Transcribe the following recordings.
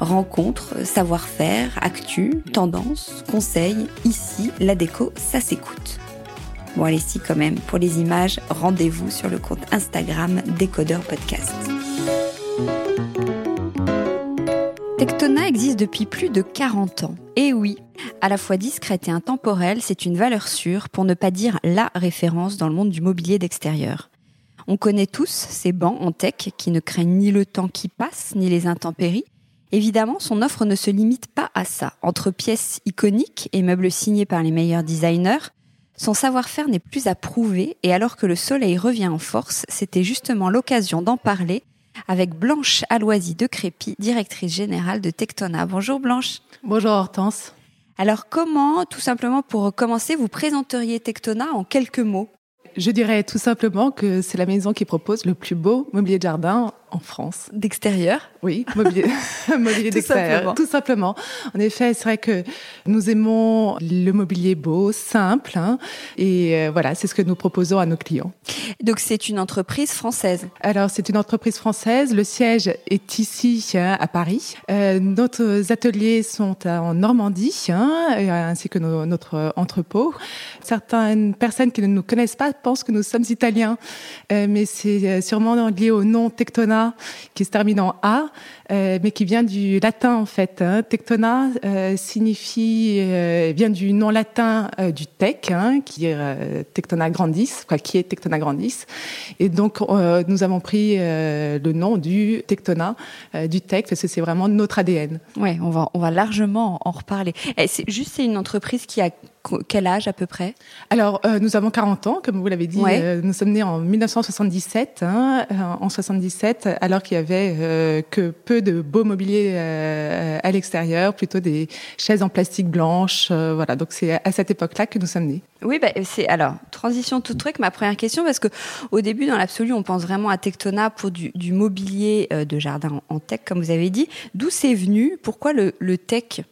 Rencontres, savoir-faire, actu, tendances, conseils, ici, la déco, ça s'écoute. Bon allez si quand même, pour les images, rendez-vous sur le compte Instagram Décodeur Podcast. Tectona existe depuis plus de 40 ans. Et oui, à la fois discrète et intemporelle, c'est une valeur sûre, pour ne pas dire la référence dans le monde du mobilier d'extérieur. On connaît tous ces bancs en tech qui ne craignent ni le temps qui passe, ni les intempéries, Évidemment, son offre ne se limite pas à ça. Entre pièces iconiques et meubles signés par les meilleurs designers, son savoir-faire n'est plus à prouver et alors que le soleil revient en force, c'était justement l'occasion d'en parler avec Blanche Aloisy de Crépy, directrice générale de Tectona. Bonjour Blanche. Bonjour Hortense. Alors comment, tout simplement pour commencer, vous présenteriez Tectona en quelques mots? Je dirais tout simplement que c'est la maison qui propose le plus beau mobilier de jardin en France. D'extérieur Oui, mobilier, mobilier d'extérieur. Tout simplement. En effet, c'est vrai que nous aimons le mobilier beau, simple, hein, et euh, voilà, c'est ce que nous proposons à nos clients. Donc c'est une entreprise française Alors c'est une entreprise française. Le siège est ici hein, à Paris. Euh, nos ateliers sont en Normandie, hein, ainsi que notre entrepôt. Certaines personnes qui ne nous connaissent pas pensent que nous sommes italiens, euh, mais c'est sûrement lié au nom Tectona qui se termine en A, euh, mais qui vient du latin en fait. Hein. Tectona euh, signifie euh, vient du nom latin du tech, hein, qui est Tectona grandis. Et donc nous avons pris le nom du Tectona, du tech, parce que c'est vraiment notre ADN. Ouais, on va largement en reparler. Eh, juste c'est une entreprise qui a quel âge à peu près? Alors, euh, nous avons 40 ans, comme vous l'avez dit. Euh, nous sommes nés en 1977, hein, euh, en 77, alors qu'il y avait que peu de beau mobilier à l'extérieur, plutôt des chaises en plastique blanche. voilà, donc c'est à cette époque-là que nous sommes nés. Oui, bah, c'est alors transition tout truc. Ma première question, parce que au début, dans l'absolu, on pense vraiment à Tectona pour du, mobilier de jardin en tech, comme vous avez dit. D'où c'est venu? Pourquoi le, le tech?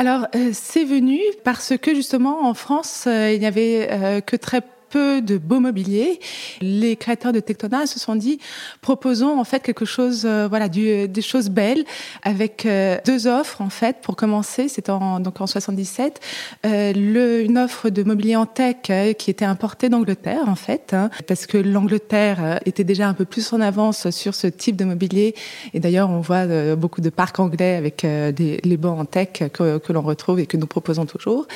Alors, euh, c'est venu parce que justement en France, euh, il n'y avait euh, que très peu de beau mobilier, les créateurs de Tectona se sont dit proposons en fait quelque chose, euh, voilà, des choses belles avec euh, deux offres en fait pour commencer. C'était en, donc en 77, euh, une offre de mobilier en tech qui était importée d'Angleterre en fait, hein, parce que l'Angleterre était déjà un peu plus en avance sur ce type de mobilier. Et d'ailleurs, on voit beaucoup de parcs anglais avec les bancs en tech que l'on retrouve et que nous proposons toujours.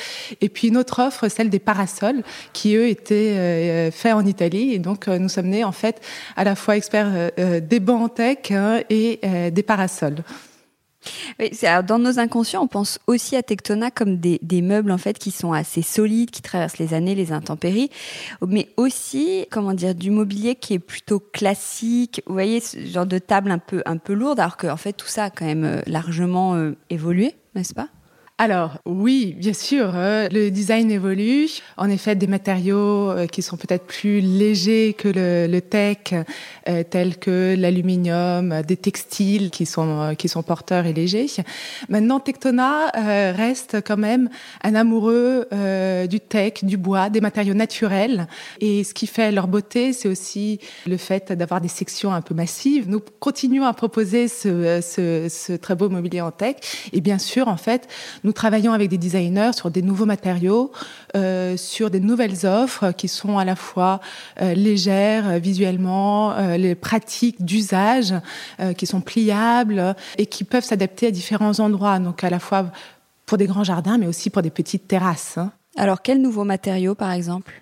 Et puis une autre offre, celle des parasols, qui eux étaient euh, fait en Italie. Et donc, euh, nous sommes nés, en fait, à la fois experts euh, des bancs en tech hein, et des parasols. Dans nos inconscients, on pense aussi à Tectona comme des, meubles en fait qui sont assez solides, qui traversent les années, les intempéries, mais aussi comment dire du mobilier qui est plutôt classique. Vous voyez ce genre de table un peu un peu lourde, alors que fait tout ça a quand même largement évolué, n'est-ce pas? Alors oui, bien sûr, euh, le design évolue. En effet, des matériaux euh, qui sont peut-être plus légers que le, le tech, euh, tels que l'aluminium, des textiles qui sont qui sont porteurs et légers. Maintenant, Tectona reste quand même un amoureux du tech, du bois, des matériaux naturels. Et ce qui fait leur beauté, c'est aussi le fait d'avoir des sections un peu massives. Nous continuons à proposer ce, ce, ce très beau mobilier en tech. Et bien sûr, en fait, nous travaillons avec des designers sur des nouveaux matériaux, euh, sur des nouvelles offres qui sont à la fois euh, légères euh, visuellement, euh, les pratiques d'usage euh, qui sont pliables et qui peuvent s'adapter à différents endroits. Donc à la fois pour des grands jardins, mais aussi pour des petites terrasses. Hein. Alors quels nouveaux matériaux, par exemple?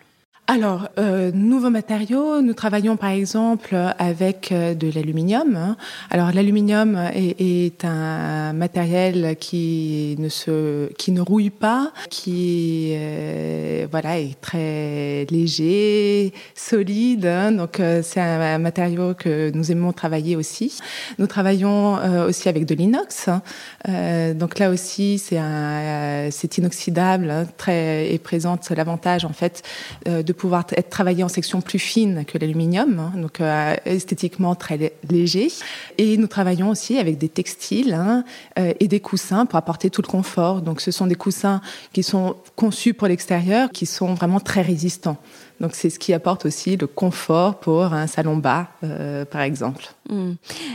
Alors, euh, nouveaux matériaux, nous travaillons par exemple avec euh, de l'aluminium. Hein. Alors, l'aluminium est, est, un matériel qui ne se, qui ne rouille pas, qui euh, voilà est très léger, solide. Hein. Donc, euh, c'est un, matériau que nous aimons travailler aussi. Nous travaillons euh, aussi avec de l'inox. Hein. Euh, donc là aussi, c'est un, c'est inoxydable, hein, très et présente l'avantage en fait de de pouvoir être travaillé en section plus fine que l'aluminium, hein, donc euh, esthétiquement très léger. Et nous travaillons aussi avec des textiles hein, euh, et des coussins pour apporter tout le confort. Donc ce sont des coussins qui sont conçus pour l'extérieur, qui sont vraiment très résistants. Donc c'est ce qui apporte aussi le confort pour un salon bas, euh, par exemple. Mmh.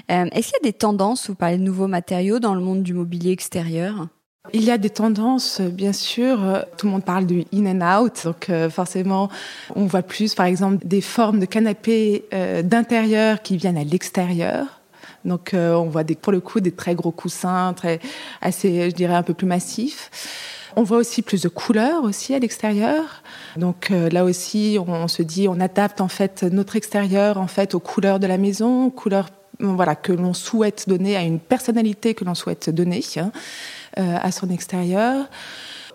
Est-ce qu'il y a des tendances, vous parlez de nouveaux matériaux dans le monde du mobilier extérieur? Il y a des tendances, bien sûr. Tout le monde parle du in and out, donc euh, forcément, on voit plus, par exemple, des formes de canapés euh, d'intérieur qui viennent à l'extérieur. Donc, euh, on voit pour le coup des très gros coussins, très assez, je dirais, un peu plus massifs. On voit aussi plus de couleurs aussi à l'extérieur. Donc euh, là aussi, on, on, se dit, on adapte en fait notre extérieur en fait aux couleurs de la maison, aux couleurs voilà que l'on souhaite donner à une personnalité que l'on souhaite donner. Hein. Euh, à son extérieur.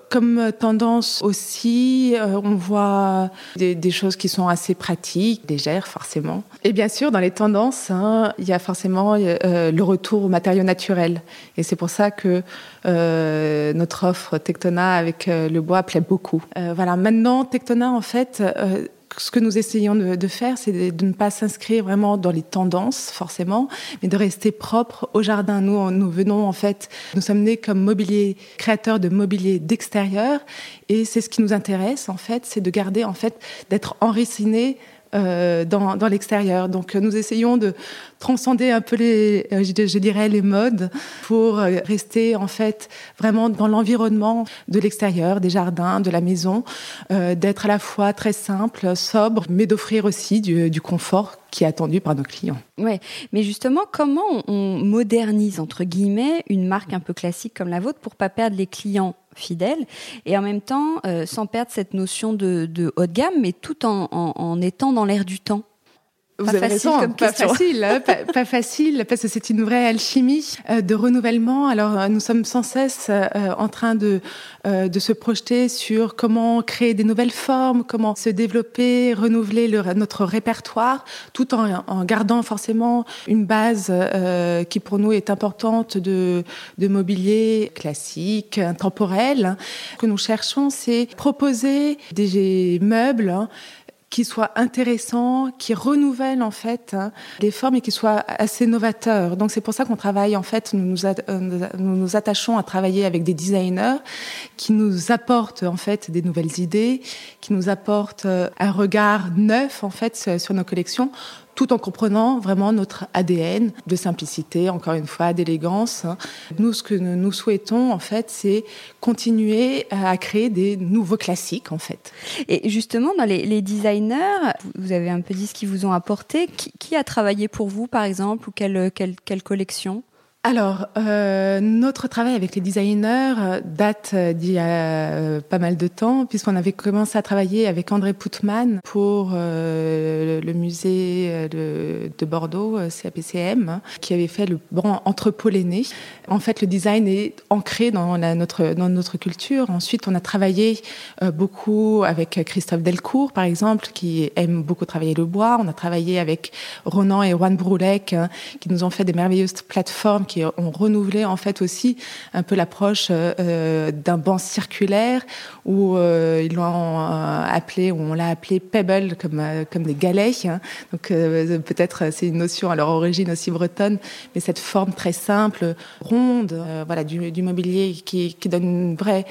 Comme tendance aussi, euh, on voit des, choses qui sont assez pratiques, légères forcément. Et bien sûr, dans les tendances, hein, il y a forcément euh, le retour aux matériaux naturels. Et c'est pour ça que notre offre Tectona avec le bois plaît beaucoup. Voilà. Maintenant, Tectona, en fait, ce que nous essayons de, faire, c'est de, ne pas s'inscrire vraiment dans les tendances, forcément, mais de rester propre au jardin. Nous, nous venons, en fait, nous sommes nés comme mobilier, créateurs de mobilier d'extérieur, et c'est ce qui nous intéresse, en fait, c'est de garder, en fait, d'être enracinés euh, dans, l'extérieur. Donc nous essayons de transcender un peu les, euh, je, dirais, les modes pour euh, rester en fait vraiment dans l'environnement de l'extérieur, des jardins, de la maison, euh, d'être à la fois très simple, sobre, mais d'offrir aussi du, du confort qui est attendu par nos clients. Ouais, mais justement, comment on modernise entre guillemets une marque un peu classique comme la vôtre pour pas perdre les clients? Fidèles et en même temps euh, sans perdre cette notion de, haut de gamme, mais tout en étant dans l'air du temps vous pas avez facile raison, comme pas question. facile, hein, pas, pas, facile, parce que c'est une vraie alchimie euh, de renouvellement. Alors, euh, nous sommes sans cesse euh, en train de, euh, de se projeter sur comment créer des nouvelles formes, comment se développer, renouveler le, notre répertoire, tout en, en, gardant forcément une base euh, qui pour nous est importante de, de mobilier classique, intemporel. Ce que nous cherchons, c'est proposer des meubles hein, qui soit intéressant, qui renouvelle en fait hein, les formes et qui soit assez novateur. Donc c'est pour ça qu'on travaille en fait, nous nous, euh, nous nous attachons à travailler avec des designers qui nous apportent en fait des nouvelles idées, qui nous apportent euh, un regard neuf en fait sur nos collections tout en comprenant vraiment notre ADN de simplicité, encore une fois, d'élégance. Nous, ce que nous souhaitons, en fait, c'est continuer à créer des nouveaux classiques, en fait. Et justement, dans les, les designers, vous avez un peu dit ce qu'ils vous ont apporté. Qui, qui, a travaillé pour vous, par exemple, ou quelle, quelle, quelle collection? Alors, euh, notre travail avec les designers euh, date euh, d'il y a euh, pas mal de temps, puisqu'on avait commencé à travailler avec André Putman pour le musée de, de Bordeaux, CAPCM, qui avait fait le banc entrepôt En fait, le design est ancré dans, notre, dans notre culture. Ensuite, on a travaillé beaucoup avec Christophe Delcourt, par exemple, qui aime beaucoup travailler le bois. On a travaillé avec Ronan et Juan Broulec, qui nous ont fait des merveilleuses plateformes qui ont renouvelé en fait aussi un peu l'approche d'un banc circulaire où ils l'ont appelé, où on l'a appelé pebble, comme, comme des galets. Hein. Donc peut-être c'est une notion à leur origine aussi bretonne, mais cette forme très simple, ronde, voilà, du, mobilier qui, qui, donne une vraie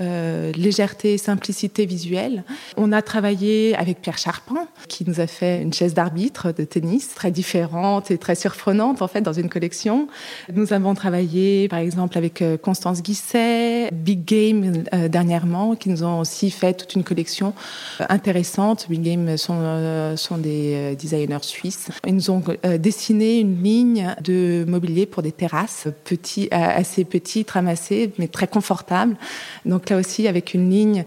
euh, légèreté, simplicité visuelle. On a travaillé avec Pierre Charpent, qui nous a fait une chaise d'arbitre de tennis très différente et très surprenante en fait dans une collection. Nous avons travaillé par exemple avec Constance Guisset, Big Game euh, dernièrement, qui nous ont aussi fait toute une collection euh, intéressante. Big Game sont, euh, sont des designers suisses. Ils nous ont dessiné une ligne de mobilier pour des terrasses, assez petites, ramassées, mais très confortables. Donc là aussi, avec une ligne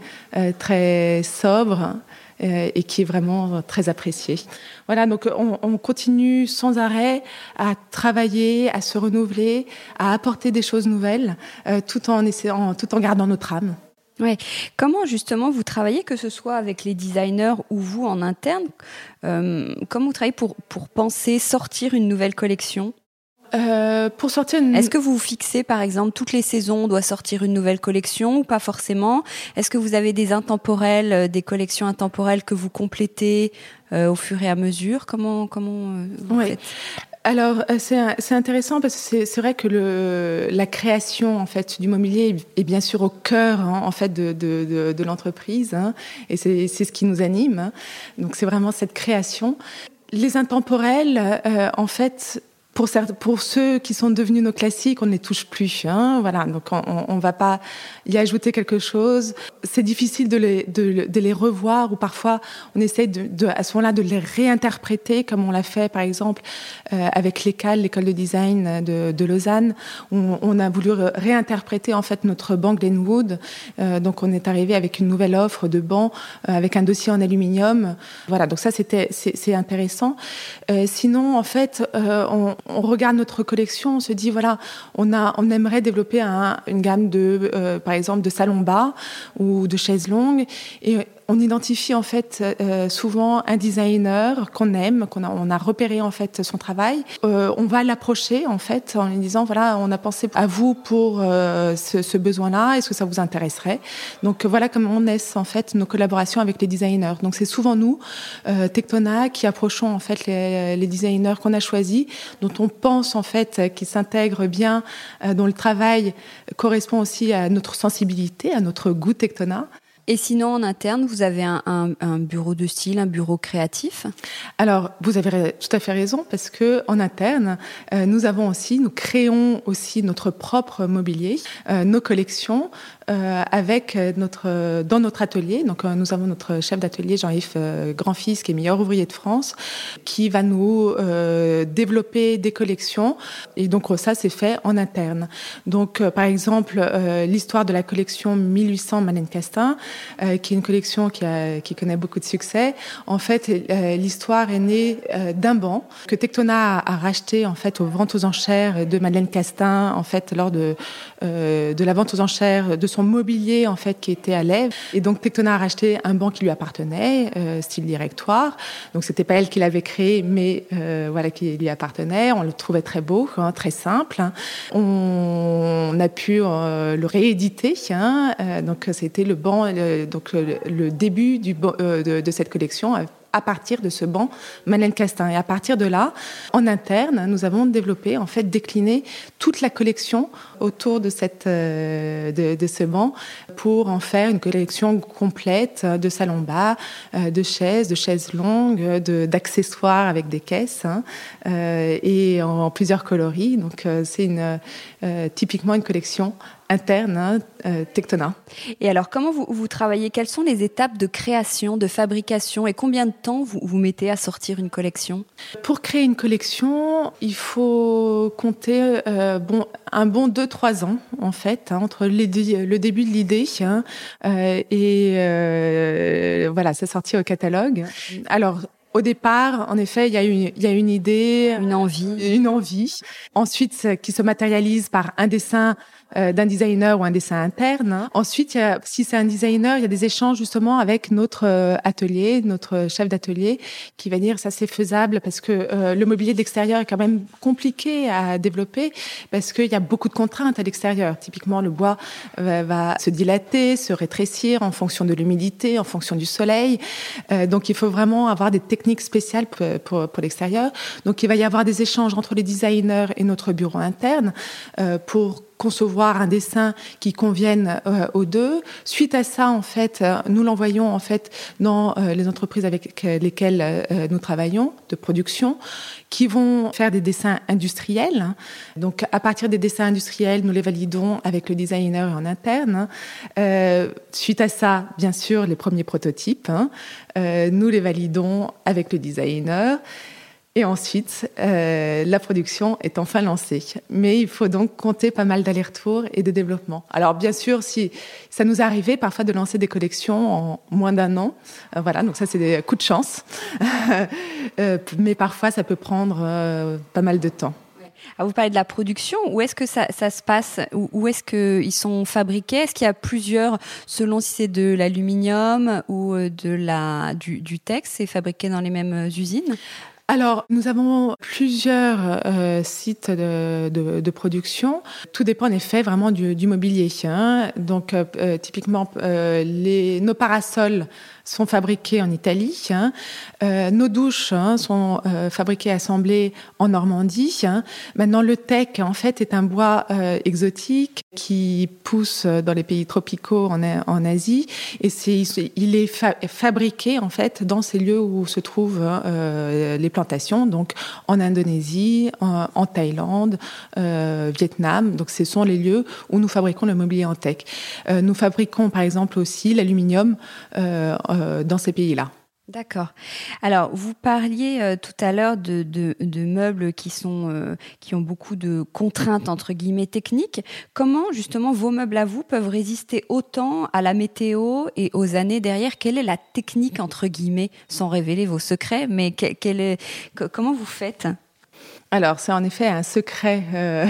très sobre et qui est vraiment très appréciée. Voilà, donc on, on, continue sans arrêt à travailler, à se renouveler, à apporter des choses nouvelles, tout en essayant, tout en gardant notre âme. Ouais. Comment justement vous travaillez, que ce soit avec les designers ou vous en interne, euh, comment vous travaillez pour, pour penser sortir une nouvelle collection? Euh, pour sortir une... Est-ce que vous fixez, par exemple, toutes les saisons, on doit sortir une nouvelle collection ou pas forcément? Est-ce que vous avez des intemporels, euh, des collections intemporelles que vous complétez euh, au fur et à mesure? Comment, comment vous ouais. faites? Alors c'est intéressant parce que c'est vrai que le, la création en fait du mobilier est bien sûr au cœur hein, en fait de, de, de, de l'entreprise hein, et c'est ce qui nous anime. Hein. Donc c'est vraiment cette création. Les intemporels, euh, en fait, pour, certains, pour ceux qui sont devenus nos classiques, on ne les touche plus. Hein, voilà, donc on ne va pas y ajouter quelque chose. C'est difficile de les, de, de, les revoir ou parfois on essaie de, de à ce moment-là de les réinterpréter comme on l'a fait par exemple euh, avec l'ECAL, l'école de design de, de Lausanne. On, on, a voulu réinterpréter en fait notre banc Glenwood. Euh, donc on est arrivé avec une nouvelle offre de banc euh, avec un dossier en aluminium. Voilà, donc ça c'était c'est intéressant. Euh, sinon en fait on, on regarde notre collection, on se dit voilà, on a, on aimerait développer un, une gamme de, euh, par exemple, de salons bas ou de chaises longues, on identifie en fait euh, souvent un designer qu'on aime, qu'on a, on a repéré en fait son travail. Euh, on va l'approcher en fait en lui disant voilà, on a pensé à vous pour euh, ce, ce besoin-là. Est-ce que ça vous intéresserait? Donc voilà comment on naissent en fait nos collaborations avec les designers. Donc c'est souvent nous, euh, Tectona, qui approchons en fait les, les designers qu'on a choisis, dont on pense en fait qu'ils s'intègrent bien, euh, dont le travail correspond aussi à notre sensibilité, à notre goût Tectona. Et sinon, en interne, vous avez un, bureau de style, un bureau créatif? Alors, vous avez tout à fait raison, parce que en interne, euh, nous avons aussi, nous créons aussi notre propre mobilier, euh, nos collections, euh, avec notre dans notre atelier. Donc, euh, nous avons notre chef d'atelier Jean-Yves euh, Grandfils, qui est meilleur ouvrier de France, qui va nous euh, développer des collections. Et donc, ça, c'est fait en interne. Donc, par exemple, l'histoire de la collection 1800 Malène Castin euh, qui est une collection qui, a, qui connaît beaucoup de succès. En fait, euh, l'histoire est née euh, d'un banc que Tectona a, a, racheté en fait aux ventes aux enchères de Madeleine Castin en fait lors de euh, de la vente aux enchères de son mobilier en fait qui était à Lève. Et donc Tectona a racheté un banc qui lui appartenait, euh, style directoire. Donc c'était pas elle qui l'avait créé, mais euh, voilà qui lui appartenait. On le trouvait très beau, hein, très simple. On, a pu le rééditer. Hein, donc c'était le banc donc le, début du, euh, de, cette collection à partir de ce banc Madeleine Castin. Et à partir de là, en interne, nous avons développé, en fait, décliné toute la collection autour de, cette, euh, de, ce banc pour en faire une collection complète de salons bas, euh, de chaises, de chaises longues, d'accessoires avec des caisses hein, euh, et en, en, plusieurs coloris. Donc, c'est typiquement une collection interne, hein, euh, Tectona. Et alors, comment vous, vous, travaillez? Quelles sont les étapes de création, de fabrication? Et combien de temps vous, vous mettez à sortir une collection? Pour créer une collection, il faut compter euh, bon, un bon 2-3 ans, en fait, hein, entre les, le début de l'idée hein, euh, et euh, voilà, sa sortie au catalogue. Alors, Au départ, en effet, il y a une, il y a une idée, une envie, une envie. Ensuite, qui se matérialise par un dessin euh, d'un designer ou un dessin interne. Ensuite, il y a, si c'est un designer, il y a des échanges justement avec notre euh, atelier, notre chef d'atelier, qui va dire ça c'est faisable parce que euh, le mobilier d'extérieur est quand même compliqué à développer parce qu'il y a beaucoup de contraintes à l'extérieur. Typiquement, le bois va se dilater, se rétrécir en fonction de l'humidité, en fonction du soleil. donc, il faut vraiment avoir des techniques spéciales pour, pour, pour l'extérieur. Donc, il va y avoir des échanges entre les designers et notre bureau interne pour concevoir un dessin qui convienne euh, aux deux. Suite à ça, en fait, euh, nous l'envoyons en fait dans euh, les entreprises avec lesquelles nous travaillons de production, qui vont faire des dessins industriels. Donc, à partir des dessins industriels, nous les validons avec le designer en interne. suite à ça, bien sûr, les premiers prototypes, hein, nous les validons avec le designer. Et ensuite, euh, la production est enfin lancée. Mais il faut donc compter pas mal d'allers-retours et de développement. Alors bien sûr, si ça nous arrivait parfois de lancer des collections en moins d'un an, euh, voilà, donc ça c'est des coups de chance. euh, mais parfois ça peut prendre pas mal de temps. Ah, vous parlez de la production. Où est-ce que ça, se passe? Où, est-ce qu'ils sont fabriqués? Est-ce qu'il y a plusieurs, selon si c'est de l'aluminium ou de la, du, du texte, c'est fabriqué dans les mêmes usines? Alors, nous avons plusieurs euh, sites de, de, de, production. Tout dépend en effet vraiment du, du mobilier. Hein. Donc, euh, euh typiquement, euh, les, nos parasols sont fabriqués en Italie. Hein. Euh, nos douches hein, sont euh, fabriquées, assemblées en Normandie. Hein. Maintenant, le teck, en fait, est un bois exotique qui pousse dans les pays tropicaux en, Asie. Et c'est, il est fa fabriqué, en fait, dans ces lieux où se trouvent euh, les plantations, donc en Indonésie, en, Thaïlande, euh, Vietnam. Donc, ce sont les lieux où nous fabriquons le mobilier en teck. Euh, nous fabriquons, par exemple, aussi l'aluminium euh, dans ces pays-là. D'accord. Alors, vous parliez euh, tout à l'heure de, de, de, meubles qui sont euh, qui ont beaucoup de contraintes entre guillemets techniques. Comment justement vos meubles à vous peuvent résister autant à la météo et aux années derrière? Quelle est la technique entre guillemets, sans révéler vos secrets, mais que, quelle est, comment vous faites? Alors, c'est en effet un secret, euh,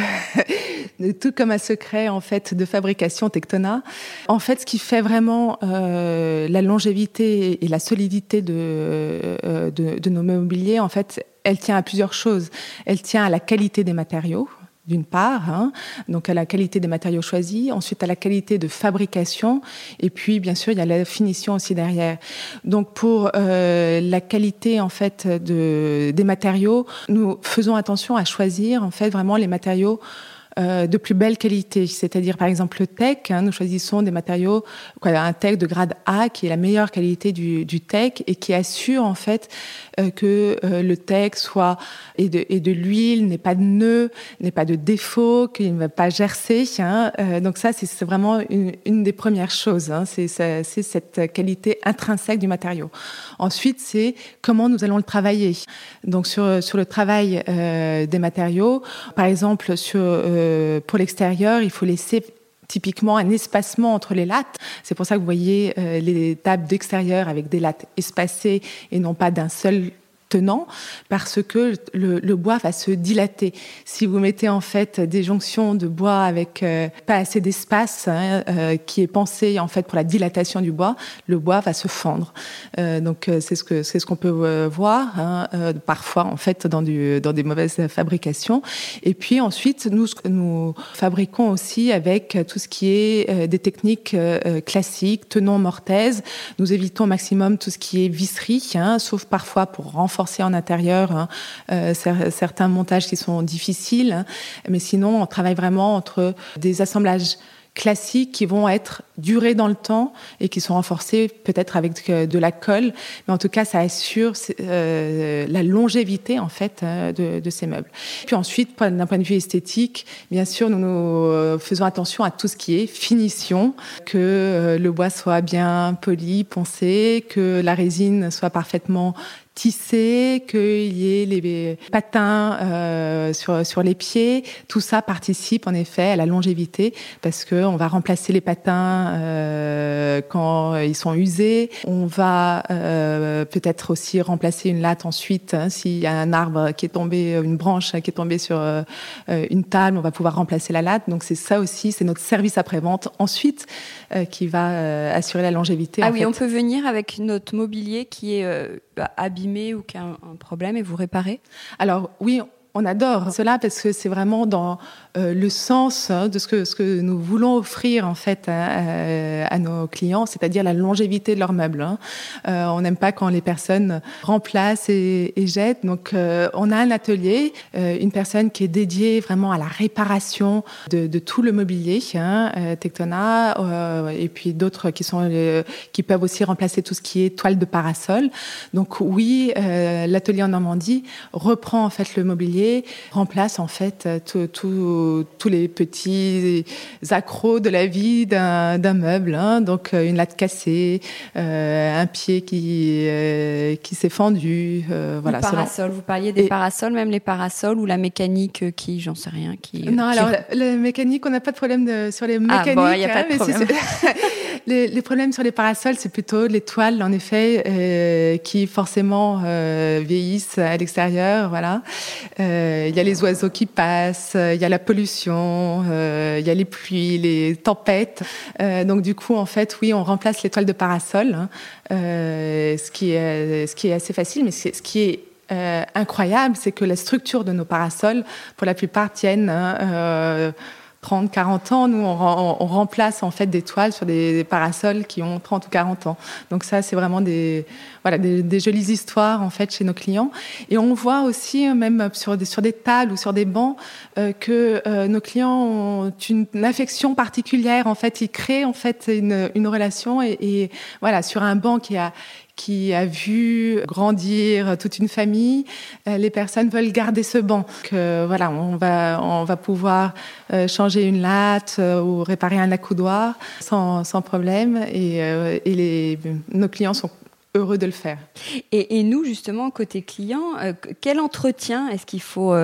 tout comme un secret en fait de fabrication Tectona. En fait, ce qui fait vraiment euh, la longévité et la solidité de, euh, de, de nos mobiliers, en fait, elle tient à plusieurs choses. Elle tient à la qualité des matériaux d'une part, hein, donc à la qualité des matériaux choisis, ensuite à la qualité de fabrication, et puis bien sûr il y a la finition aussi derrière. Donc pour euh, la qualité en fait de, des matériaux, nous faisons attention à choisir en fait vraiment les matériaux euh, de plus belle qualité. C'est-à-dire, par exemple, le tech, hein, nous choisissons des matériaux, un tech de grade A qui est la meilleure qualité du, du tech et qui assure en fait euh, que euh, le tech soit et de, l'huile, n'ait pas de nœuds, n'ait pas de défauts, qu'il ne va pas gercer. Hein. Euh, donc ça, c'est vraiment une, des premières choses. Hein. C'est cette qualité intrinsèque du matériau. Ensuite, c'est comment nous allons le travailler. Donc sur, sur le travail euh, des matériaux, par exemple, sur euh, pour l'extérieur, il faut laisser typiquement un espacement entre les lattes. C'est pour ça que vous voyez euh, les tables d'extérieur avec des lattes espacées et non pas d'un seul tenant parce que le, bois va se dilater. Si vous mettez en fait des jonctions de bois avec euh, pas assez d'espace hein, euh, qui est pensé en fait pour la dilatation du bois, le bois va se fendre. Euh, donc c'est ce que c'est ce qu'on peut voir hein, parfois en fait dans du dans des mauvaises fabrications. Et puis ensuite nous nous fabriquons aussi avec tout ce qui est des techniques classiques, tenons mortaise. Nous évitons au maximum tout ce qui est visserie, hein, sauf parfois pour renforcer renforcer en intérieur hein, euh, certains montages qui sont difficiles. Hein, mais sinon, on travaille vraiment entre des assemblages classiques qui vont être durés dans le temps et qui sont renforcés peut-être avec de la colle, mais en tout cas ça assure euh, la longévité en fait euh, de, de, ces meubles. Puis ensuite, d'un point de vue esthétique, bien sûr, nous, nous euh, faisons attention à tout ce qui est finition, que euh, le bois soit bien poli, poncé, que la résine soit parfaitement tissé, qu'il y ait les patins euh, sur, sur les pieds. Tout ça participe en effet à la longévité parce qu'on va remplacer les patins euh, quand ils sont usés. On va euh, peut-être aussi remplacer une latte ensuite. Hein, S'il y a un arbre qui est tombé, une branche qui est tombée sur euh, une table, on va pouvoir remplacer la latte. Donc c'est ça aussi, c'est notre service après-vente ensuite euh, qui va euh, assurer la longévité. Ah oui, on peut venir avec notre mobilier qui est abîmé ou qui a un, problème et vous réparer Alors oui, on adore cela parce que c'est vraiment dans euh, le sens de ce que, ce que nous voulons offrir en fait à, nos clients, c'est-à-dire la longévité de leurs meubles. Hein. Euh, on n'aime pas quand les personnes remplacent et, et jettent. Donc euh, on a un atelier, une personne qui est dédiée vraiment à la réparation de, tout le mobilier, hein, Tectona, et puis d'autres qui sont qui peuvent aussi remplacer tout ce qui est toile de parasol. Donc oui, l'atelier en Normandie reprend en fait le mobilier remplace en fait tous les petits accros de la vie d'un meuble. Hein. Donc euh, une latte cassée, euh, un pied qui, euh, qui s'est fendu. voilà, parasol, vous parliez des parasols, même les parasols ou la mécanique qui, j'en sais rien. Qui, non, alors la, mécanique, on n'a pas de problème de, sur les mécaniques. Ah, bon, il n'y a pas de hein, problème. les, problèmes sur les parasols, c'est plutôt les toiles, en effet, qui forcément vieillissent à l'extérieur. Voilà. Euh, il y a les oiseaux qui passent, euh, il y a la pollution, euh, il y a les pluies, les tempêtes. donc du coup, en fait, oui, on remplace les toiles de parasol, hein, ce qui est ce qui est assez facile, mais ce qui est incroyable, c'est que la structure de nos parasols, pour la plupart, tiennent. Hein, 30, 40 ans. Nous, on, remplace en fait des toiles sur des, parasols qui ont 30 ou 40 ans. Donc ça, c'est vraiment des, voilà, des, jolies histoires en fait chez nos clients. Et on voit aussi, euh, même sur des, sur des tables ou sur des bancs, euh, que euh, nos clients ont une, affection particulière. En fait, ils créent en fait une, une relation. Et, et voilà, sur un banc qui a qui a vu grandir toute une famille, euh, les personnes veulent garder ce banc. Que, voilà, on va, on va pouvoir euh, changer une latte euh, ou réparer un accoudoir sans, sans problème. Et, et les, nos clients sont heureux de le faire. Et, et nous, justement, côté client, quel entretien est-ce qu'il faut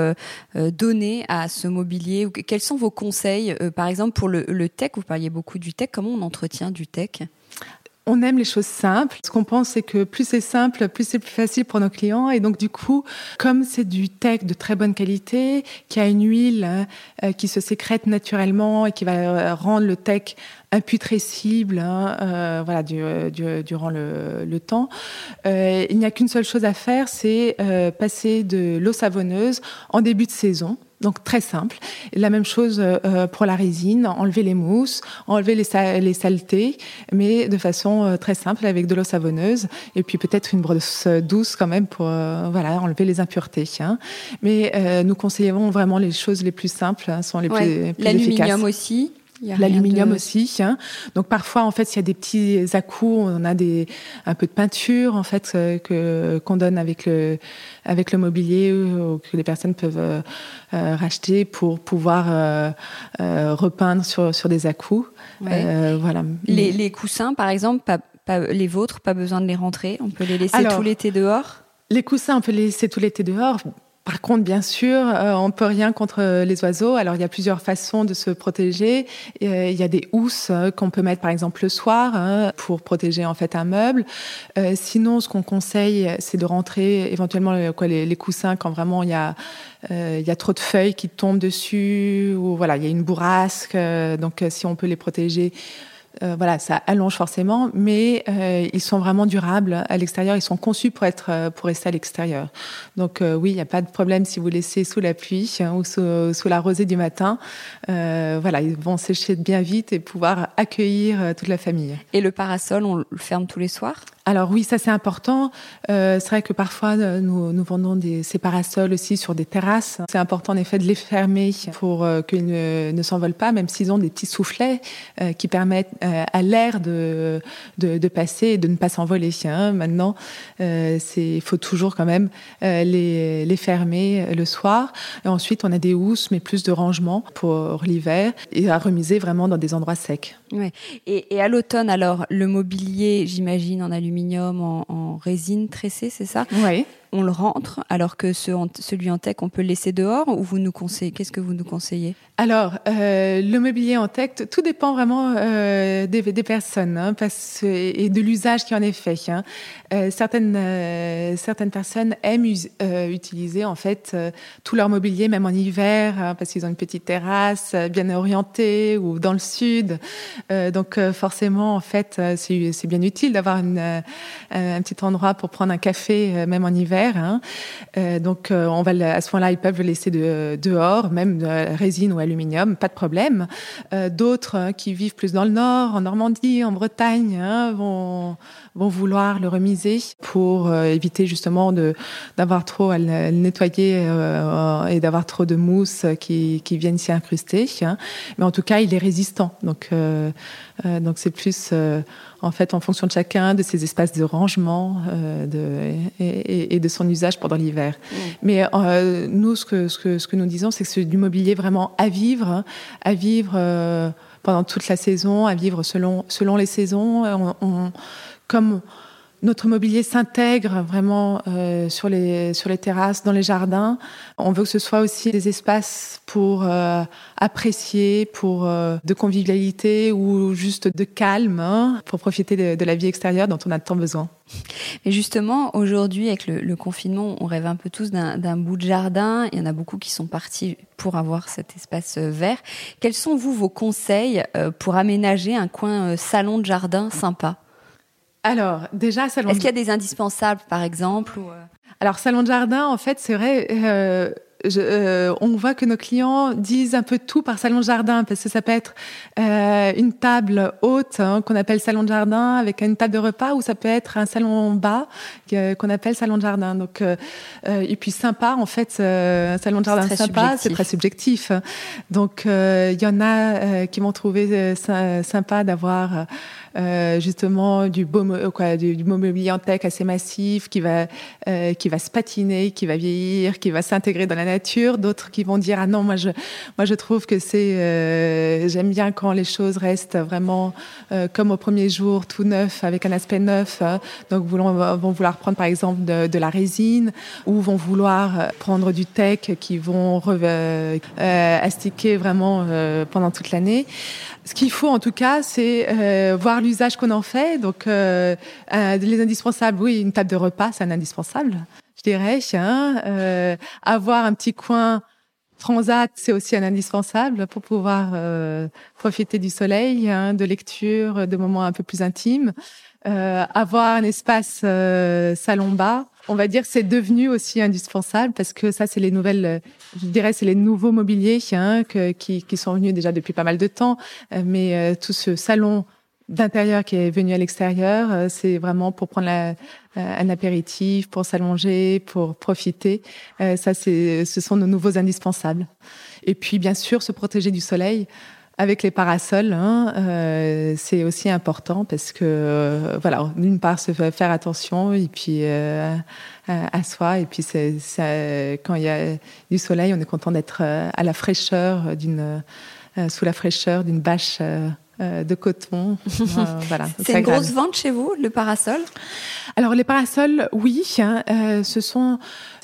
donner à ce mobilier Quels sont vos conseils Par exemple, pour le, le, tech, vous parliez beaucoup du tech, comment on entretient du tech? On aime les choses simples. Ce qu'on pense, c'est que plus c'est simple, plus c'est plus facile pour nos clients. Et donc, du coup, comme c'est du tech de très bonne qualité, qui a une huile euh, qui se sécrète naturellement et qui va euh, rendre le tech imputrescible hein, euh, voilà, durant le, temps, il n'y a qu'une seule chose à faire, c'est passer de l'eau savonneuse en début de saison. Donc très simple. La même chose euh, pour la résine, enlever les mousses, enlever les, les saletés, mais de façon euh, très simple avec de l'eau savonneuse et puis peut-être une brosse douce quand même pour euh, voilà enlever les impuretés. Hein. Mais nous conseillons vraiment les choses les plus simples, hein, sont les plus, plus L'aluminium aussi. L'aluminium aussi. Hein. Donc parfois, en fait, il y a des petits à-coups, on a des un peu de peinture en fait euh, que qu'on donne avec le avec le mobilier que les personnes peuvent euh, euh, racheter pour pouvoir repeindre sur sur des à-coups. voilà. Les, les, coussins, par exemple, pas, pas, les vôtres, pas besoin de les rentrer. On peut les laisser tout l'été dehors? Les coussins, on peut les laisser tout l'été dehors. Par contre, bien sûr, euh, on peut rien contre les oiseaux. Alors, il y a plusieurs façons de se protéger. Euh, il y a des housses euh, qu'on peut mettre, par exemple, le soir hein, pour protéger en fait un meuble. sinon, ce qu'on conseille, c'est de rentrer éventuellement quoi, les, coussins quand vraiment il y a il y a trop de feuilles qui tombent dessus ou voilà, il y a une bourrasque. donc, si on peut les protéger euh, voilà, ça allonge forcément, mais euh, ils sont vraiment durables à l'extérieur. Ils sont conçus pour être euh, pour rester à l'extérieur. Donc oui, il n'y a pas de problème si vous laissez sous la pluie hein, ou sous, sous, la rosée du matin. voilà, ils vont sécher bien vite et pouvoir accueillir toute la famille. Et le parasol, on le ferme tous les soirs? Alors oui, ça c'est important. Euh, c'est vrai que parfois nous, nous vendons des, ces parasols aussi sur des terrasses. C'est important en effet de les fermer pour euh, qu'ils ne, ne s'envolent pas, même s'ils ont des petits soufflets euh, qui permettent à l'air de, de, passer et de ne pas s'envoler. Hein. Maintenant, il faut toujours quand même les, les fermer le soir. Et ensuite, on a des housses, mais plus de rangement pour l'hiver et à remiser vraiment dans des endroits secs. Ouais. Et, et à l'automne, alors, le mobilier, j'imagine, en aluminium, en, en résine tressée, c'est ça? Oui on le rentre, alors que celui en tech, on peut le laisser dehors ou vous nous conseillez Qu'est-ce que vous nous conseillez? Alors, euh, le mobilier en tech, tout dépend vraiment euh, des, personnes hein, et de l'usage qui en est fait. Hein. Euh, certaines, certaines personnes aiment utiliser en fait tout leur mobilier, même en hiver, hein, parce qu'ils ont une petite terrasse bien orientée ou dans le sud. donc, forcément, en fait, c'est bien utile d'avoir un petit endroit pour prendre un café, même en hiver Hein. Euh, donc, euh, on va à ce moment-là, ils peuvent le laisser de, dehors, même résine ou aluminium, pas de problème. Euh, d'autres hein, qui vivent plus dans le nord, en Normandie, en Bretagne, hein, vont vont vouloir le remiser pour éviter justement de d'avoir trop à le, nettoyer et d'avoir trop de mousse qui, qui viennent s'y incruster. Mais en tout cas, il est résistant. Donc donc c'est plus en fait en fonction de chacun, de ses espaces de rangement de, et, et, de son usage pendant l'hiver. Mm. Mais euh, nous, ce que, ce, que, ce que nous disons, c'est que c'est du mobilier vraiment à vivre, hein, à vivre euh, pendant toute la saison, à vivre selon, selon les saisons. On, comme notre mobilier s'intègre vraiment euh, sur, les, sur les terrasses, dans les jardins. On veut que ce soit aussi des espaces pour euh, apprécier, pour euh, de convivialité ou juste de calme, hein, pour profiter de, la vie extérieure dont on a tant besoin. Mais justement, aujourd'hui, avec le, le, confinement, on rêve un peu tous d'un bout de jardin. Il y en a beaucoup qui sont partis pour avoir cet espace vert. Quels sont, vous, vos conseils pour aménager un coin salon de jardin sympa? Alors, déjà, salon. Est-ce qu'il y a des indispensables, par exemple ou... Euh Alors, salon de jardin, en fait, c'est vrai. Euh, je, euh, on voit que nos clients disent un peu tout par salon de jardin parce que ça peut être euh, une table haute hein, qu'on appelle salon de jardin avec une table de repas ou ça peut être un salon bas qu'on appelle salon de jardin. Donc euh, et puis sympa en fait un salon de jardin sympa c'est très subjectif. Donc il y en a qui vont trouver sympa d'avoir justement du beau quoi, du, du, mobilier en tech assez massif qui va qui va se patiner, qui va vieillir, qui va s'intégrer dans la nature. D'autres qui vont dire ah non moi je moi je trouve que c'est euh, j'aime bien quand les choses restent vraiment comme au premier jour tout neuf avec un aspect neuf. Hein. Donc vont, vont vouloir prendre par exemple de, la résine ou vont vouloir prendre du tech qui vont astiquer vraiment pendant toute l'année. Ce qu'il faut en tout cas, c'est euh, voir l'usage qu'on en fait. Donc, euh, les indispensables, oui, une table de repas, c'est un indispensable, dirais. Hein. Euh, avoir un petit coin transat, c'est aussi un indispensable pour pouvoir euh, profiter du soleil, hein, de lecture, de moments un peu plus intimes. Euh, avoir un espace salon bas, on va dire, c'est devenu aussi indispensable parce que ça, c'est les nouvelles, je dirais, c'est les nouveaux mobiliers hein, qui, qui, sont venus déjà depuis pas mal de temps. Euh, mais euh, tout ce salon d'intérieur qui est venu à l'extérieur, euh, c'est vraiment pour prendre la, un apéritif, pour s'allonger, pour profiter. ça, c'est, ce sont nos nouveaux indispensables. Et puis, bien sûr, se protéger du soleil avec les parasols, hein, euh, c'est aussi important parce que, euh, voilà, d'une part, se faire attention et puis euh, à, soi. Et puis, c'est, quand il y a du soleil, on est content d'être à la fraîcheur d'une, sous la fraîcheur d'une bâche euh, de coton. Euh, voilà, c'est une grosse vente chez vous, le parasol? Alors les parasols, oui, hein, euh, ce sont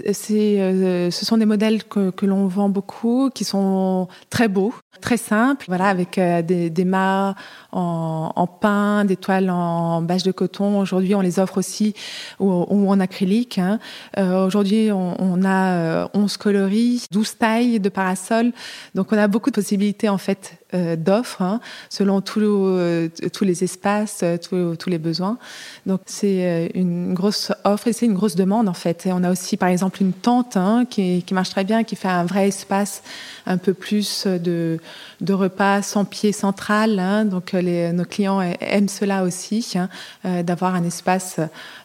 ce sont des modèles que, que l'on vend beaucoup, qui sont très beaux, très simples, voilà, avec des, des mâts en, en pin, des toiles en bâche de coton. Aujourd'hui, on les offre aussi ou, en acrylique. Hein. Aujourd'hui, on, on, a 11 coloris, 12 tailles de parasols, donc on a beaucoup de possibilités en fait d'offres hein, selon euh, tous les espaces, euh, tous, les besoins. Donc c'est euh, une grosse offre et c'est une grosse demande en fait. Et on a aussi par exemple une tente hein, qui, marche très bien, qui fait un vrai espace un peu plus de, de repas sans pied central. Hein. Donc les, nos clients aiment cela aussi, d'avoir un espace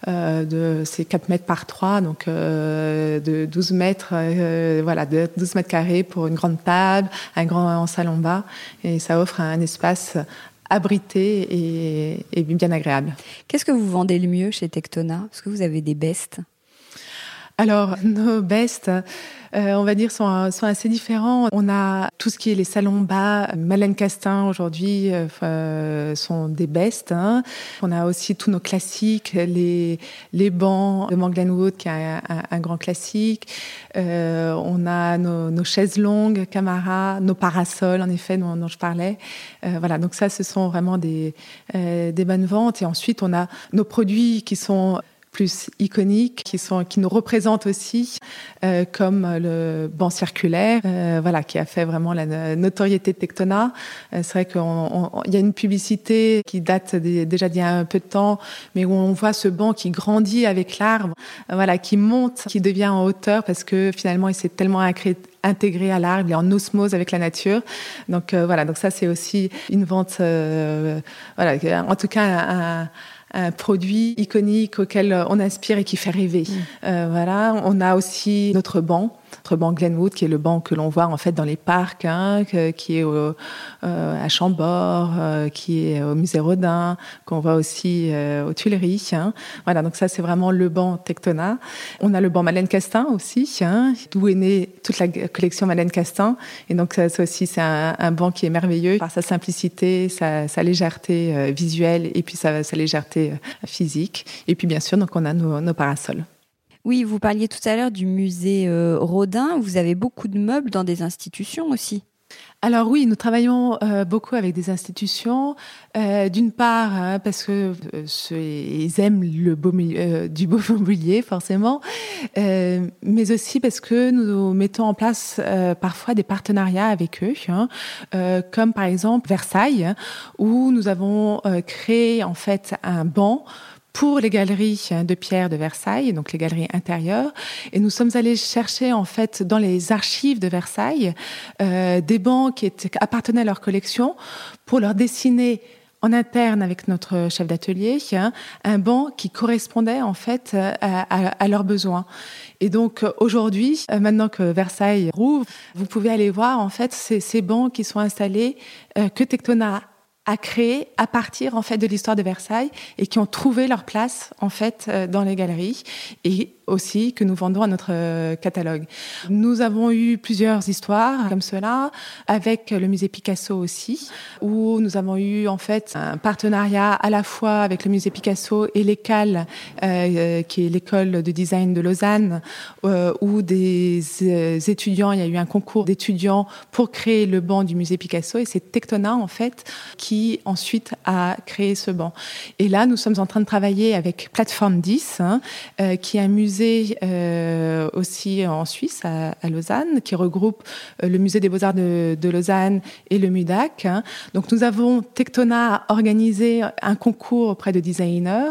de ces 4 mètres par 3, donc de 12 mètres, voilà, de 12 mètres carrés pour une grande table, un grand salon bas. Et ça offre un espace abrité et, bien agréable. Qu'est-ce que vous vendez le mieux chez Tectona? Est-ce que vous avez des bestes alors, nos bestes, euh, on va dire, sont, sont, assez différents. On a tout ce qui est les salons bas. Malène Castin, aujourd'hui, euh, sont des bestes. Hein. On a aussi tous nos classiques, les, les bancs de Manglenwood, qui est un, grand classique. Euh, on a nos, chaises longues, Camara, nos parasols, en effet, dont, dont je parlais. voilà, donc ça, ce sont vraiment des, des bonnes ventes. Et ensuite, on a nos produits qui sont plus iconiques qui sont qui nous représentent aussi euh, comme le banc circulaire euh, voilà qui a fait vraiment la notoriété de Tectona euh, c'est vrai qu'il y a une publicité qui date déjà d'il y a un peu de temps mais où on voit ce banc qui grandit avec l'arbre voilà qui monte qui devient en hauteur parce que finalement il s'est tellement intégré à l'arbre, il est en osmose avec la nature. Donc voilà, donc ça c'est aussi une vente, voilà, en tout cas un, un produit iconique auquel on inspire et qui fait rêver. Mm. Euh, voilà, on a aussi notre banc notre banc Glenwood, qui est le banc que l'on voit en fait dans les parcs, hein, qui est euh, à Chambord, euh, qui est au musée Rodin, qu'on voit aussi euh, aux Tuileries. Hein. Voilà, donc ça c'est vraiment le banc Tectona. On a le banc Malène Castin aussi, hein, d'où est née toute la collection Malène Castin. Et donc ça, aussi c'est un, banc qui est merveilleux par sa simplicité, sa, légèreté visuelle et puis sa, légèreté physique. Et puis bien sûr, donc on a nos parasols. Oui, vous parliez tout à l'heure du musée euh, Rodin. Vous avez beaucoup de meubles dans des institutions aussi. Alors oui, nous travaillons euh, beaucoup avec des institutions. Euh, d'une part, hein, parce que ils aiment le beau, du beau mobilier, forcément, mais aussi parce que nous mettons en place parfois des partenariats avec eux, hein, comme par exemple Versailles, hein, où nous avons créé en fait un banc pour les galeries de pierre de Versailles, donc les galeries intérieures. Et nous sommes allés chercher en fait dans les archives de Versailles euh, des bancs qui appartenaient à leur collection pour leur dessiner en interne avec notre chef d'atelier hein, un banc qui correspondait en fait à, leurs besoins. Et donc aujourd'hui, euh, maintenant que Versailles rouvre, vous pouvez aller voir en fait ces, ces bancs qui sont installés euh, que Tectona à créer à partir en fait de l'histoire de Versailles et qui ont trouvé leur place en fait euh, dans les galeries. Et aussi que nous vendons à notre euh, catalogue. Nous avons eu plusieurs histoires comme cela avec le musée Picasso aussi où nous avons eu en fait un partenariat à la fois avec le musée Picasso et l'ECAL euh, qui est l'école de design de Lausanne où des étudiants il y a eu un concours d'étudiants pour créer le banc du musée Picasso et c'est Tectona en fait qui ensuite a créé ce banc. Et là, nous sommes en train de travailler avec Plateforme 10, hein, euh, qui est un musée euh, aussi en Suisse, à, Lausanne, qui regroupe euh, le musée des beaux-arts de, Lausanne et le MUDAC. Hein. Donc nous avons, Tectona, organisé un concours auprès de designers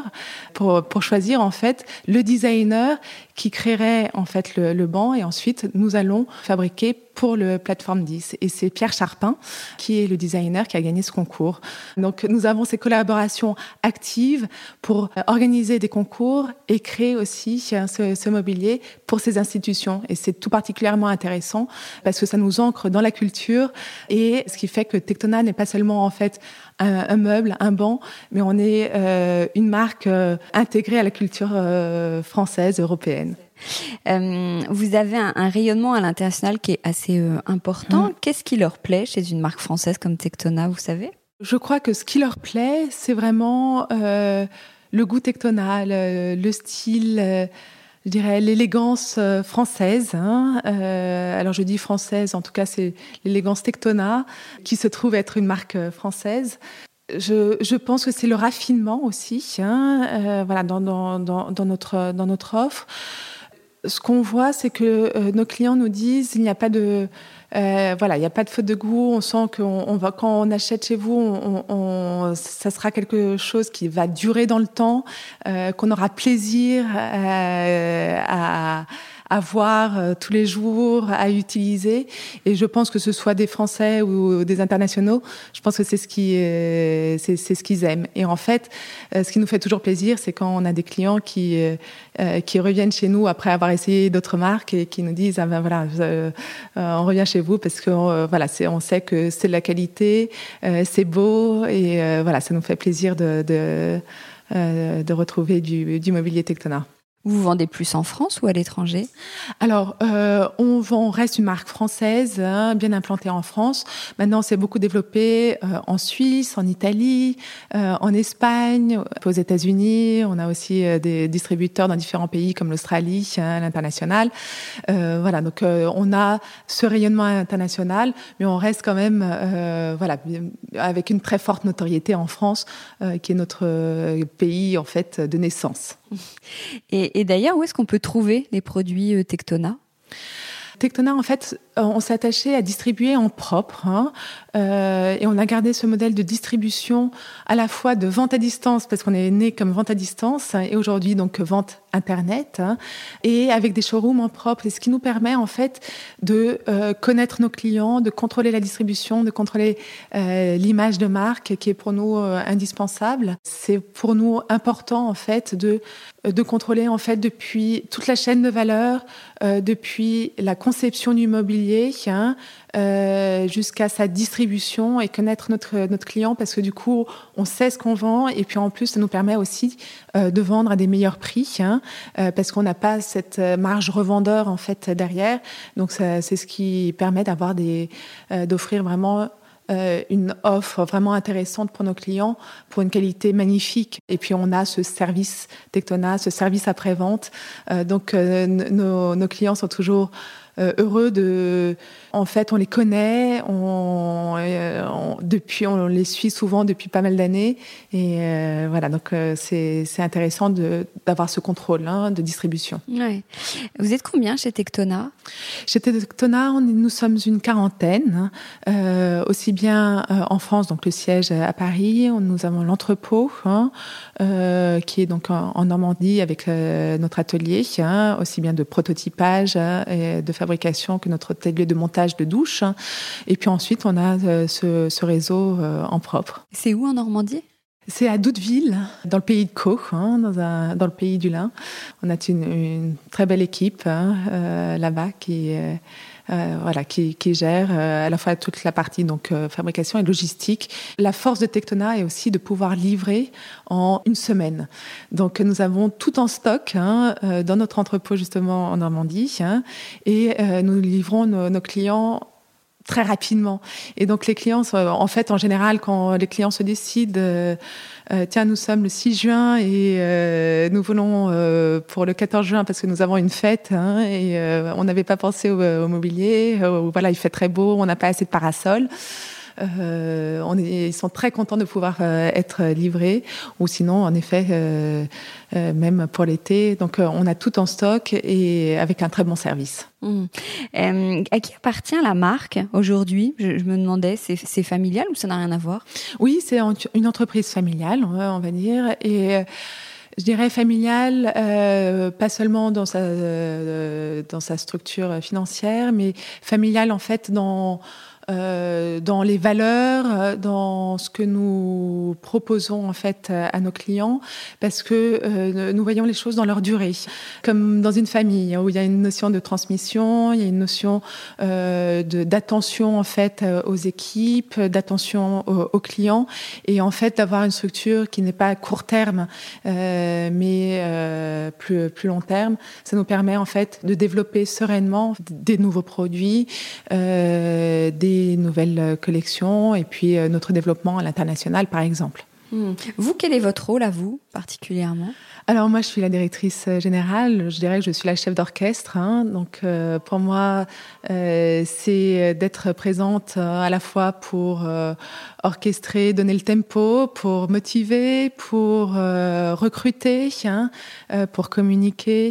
pour, pour choisir en fait le designer qui créerait en fait le, le banc et ensuite nous allons fabriquer pour le plateforme 10 et c'est Pierre Charpin qui est le designer qui a gagné ce concours. Donc nous avons ces collaborations actives pour organiser des concours et créer aussi euh, ce, ce mobilier pour ces institutions et c'est tout particulièrement intéressant parce que ça nous ancre dans la culture et ce qui fait que Tectona n'est pas seulement en fait un, meuble, un banc, mais on est euh, une marque euh, intégrée à la culture euh, française, européenne. vous avez un, rayonnement à l'international qui est assez important. Mmh. Qu'est-ce qui leur plaît chez une marque française comme Tectona, vous savez? Je crois que ce qui leur plaît, c'est vraiment le goût Tectona, le style je dirais, l'élégance euh, française. Hein. Euh, alors je dis française, en tout cas c'est l'élégance Tectona, qui se trouve être une marque euh, française. Je, je pense que c'est le raffinement aussi, hein, euh, voilà, dans, dans, dans, notre, dans notre offre. Ce qu'on voit, c'est que nos clients nous disent il n'y a pas de euh, voilà, il n'y a pas de faute de goût. On sent qu'on on va, quand on achète chez vous, on, on, ça sera quelque chose qui va durer dans le temps, euh, qu'on aura plaisir euh, à, à voir euh, tous les jours, à utiliser. Et je pense que ce soit des Français ou des internationaux, je pense que c'est ce qui, c'est, ce qu'ils aiment. Et en fait, ce qui nous fait toujours plaisir, c'est quand on a des clients qui qui reviennent chez nous après avoir essayé d'autres marques et qui nous disent ah ben voilà, on revient chez vous parce que voilà, c'est, on sait que c'est de la qualité, c'est beau et voilà, ça nous fait plaisir de, de euh, de retrouver du, du mobilier Tectona. Vous vendez plus en France ou à l'étranger? Alors, euh, on, vend, on reste une marque française, hein, bien implantée en France. Maintenant, c'est beaucoup développé euh, en Suisse, en Italie, euh, en Espagne, aux États-Unis. On a aussi euh, des distributeurs dans différents pays comme l'Australie, hein, l'international. Euh, voilà, donc on a ce rayonnement international, mais on reste quand même, voilà, avec une très forte notoriété en France, qui est notre pays en fait de naissance. Et, d'ailleurs, où est-ce qu'on peut trouver les produits euh, Tectona? Tectona, en fait, on s'est attaché à distribuer en propre hein, euh, et on a gardé ce modèle de distribution à la fois de vente à distance parce qu'on est né comme vente à distance et aujourd'hui donc vente internet hein, et avec des showrooms en propre et ce qui nous permet en fait de euh, connaître nos clients, de contrôler la distribution, de contrôler euh, l'image de marque qui est pour nous euh, indispensable. C'est pour nous important en fait de de contrôler en fait depuis toute la chaîne de valeur, euh, depuis la conception du mobilier hein, euh, jusqu'à sa distribution et connaître notre notre client parce que du coup on sait ce qu'on vend et puis en plus ça nous permet aussi euh, de vendre à des meilleurs prix hein, euh, parce qu'on n'a pas cette marge revendeur en fait derrière donc c'est ce qui permet d'avoir des d'offrir vraiment une offre vraiment intéressante pour nos clients, pour une qualité magnifique. Et puis on a ce service Tectona, ce service après-vente. Donc nos, clients sont toujours heureux de en fait, on les connaît, on, euh, on, depuis, on les suit souvent depuis pas mal d'années, et euh, voilà. Donc euh, c'est intéressant d'avoir ce contrôle hein, de distribution. Ouais. Vous êtes combien chez Tectona? Chez Tectona, on, nous sommes une quarantaine, euh, aussi bien euh, en France, donc le siège à Paris. Nous avons l'entrepôt hein, euh, qui est donc en, en Normandie avec notre atelier, hein, aussi bien de prototypage hein, et de fabrication que notre atelier de montage de douche. Et puis ensuite, on a euh, ce, ce réseau euh, en propre. C'est où en Normandie? C'est à Douteville, dans le pays de Caux, hein, dans, un, dans, le pays du lin. On a une, une très belle équipe hein, euh, là-bas qui, euh, voilà, qui, gère euh, à la fois toute la partie donc fabrication et logistique. La force de Tectona est aussi de pouvoir livrer en une semaine. Donc nous avons tout en stock hein, dans notre entrepôt justement en Normandie hein, et nous livrons nos clients très rapidement. Et donc les clients, en fait, en général, quand les clients se décident, euh, euh, tiens, nous sommes le 6 juin et euh, nous voulons euh, pour le 14 juin parce que nous avons une fête hein, et euh, on n'avait pas pensé au, au mobilier. voilà, il fait très beau, on n'a pas assez de parasols. Euh, on est, ils sont très contents de pouvoir euh, être livrés. Ou sinon, en effet, euh, euh même pour l'été. Donc, euh, on a tout en stock et avec un très bon service. Mmh. à qui appartient la marque aujourd'hui? Je, je, me demandais, c'est familial ou ça n'a rien à voir? Oui, c'est une entreprise familiale, on va, on va dire. Et je dirais familiale, euh, pas seulement dans sa, euh, dans sa structure financière, mais familiale en fait dans euh, dans les valeurs, euh, dans ce que nous proposons en fait à nos clients, parce que euh, nous voyons les choses dans leur durée, comme dans une famille où il y a une notion de transmission, il y a une notion euh, d'attention en fait aux équipes, d'attention aux, aux, clients, et en fait d'avoir une structure qui n'est pas à court terme, euh, mais euh, plus plus long terme, ça nous permet en fait de développer sereinement des nouveaux produits, des nouvelles euh, collections et puis euh, notre développement à l'international, par exemple. Mmh. Vous, quel est votre rôle à vous particulièrement? Alors moi, je suis la directrice euh, générale. Je dirais que je suis la chef d'orchestre. Hein. Donc euh, pour moi, euh, c'est d'être présente à la fois pour orchestrer, donner le tempo, pour motiver, pour recruter, hein, pour communiquer,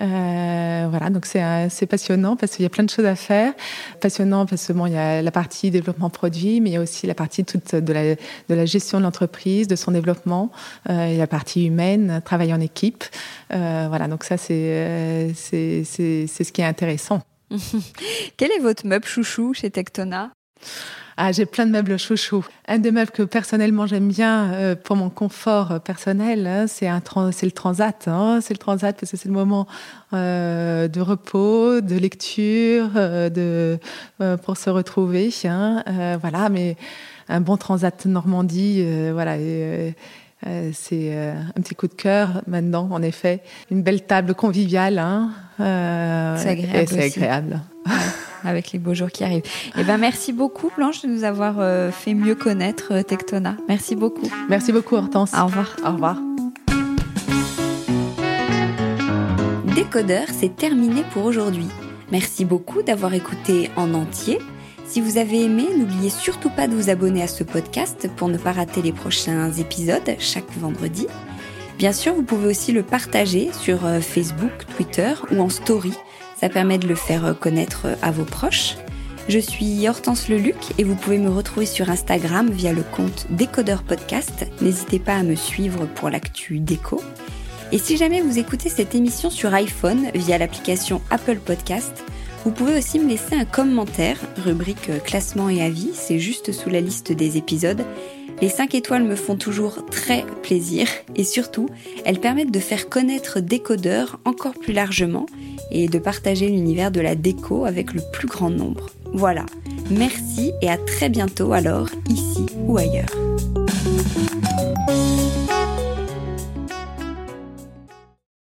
Euh, voilà, donc c'est passionnant parce qu'il y a plein de choses à faire. Passionnant parce que bon, il y a la partie développement produit, mais il y a aussi la partie toute de la, de la gestion de l'entreprise, de son développement, euh, et la partie humaine, travail en équipe. Euh, voilà, donc ça c'est c'est ce qui est intéressant. Quel est votre meuble chouchou chez Tectona? Ah, j'ai plein de meubles chouchous. Un des meubles que personnellement j'aime bien euh, pour mon confort euh, personnel, hein, c'est un c'est le transat. Hein. C'est le transat parce que c'est le moment euh, de repos, de lecture, de pour se retrouver. Hein. voilà, mais un bon transat Normandie, voilà. c'est un petit coup de cœur maintenant, en effet. Une belle table conviviale. C'est agréable. c'est agréable avec les beaux jours qui arrivent. Eh ben, merci beaucoup, Blanche, de nous avoir euh, fait mieux connaître euh, Tectona. Merci beaucoup. Merci beaucoup, Hortense. Au revoir. Au revoir. Décodeur, c'est terminé pour aujourd'hui. Merci beaucoup d'avoir écouté en entier. Si vous avez aimé, n'oubliez surtout pas de vous abonner à ce podcast pour ne pas rater les prochains épisodes chaque vendredi. Bien sûr, vous pouvez aussi le partager sur euh, Facebook, Twitter ou en story ça permet de le faire connaître à vos proches. Je suis Hortense Leluc et vous pouvez me retrouver sur Instagram via le compte Décodeur Podcast. N'hésitez pas à me suivre pour l'actu déco. Et si jamais vous écoutez cette émission sur iPhone via l'application Apple Podcast, vous pouvez aussi me laisser un commentaire, rubrique classement et avis, c'est juste sous la liste des épisodes. Les 5 étoiles me font toujours très plaisir et surtout, elles permettent de faire connaître Décodeur encore plus largement et de partager l'univers de la déco avec le plus grand nombre. Voilà, merci et à très bientôt alors, ici ou ailleurs.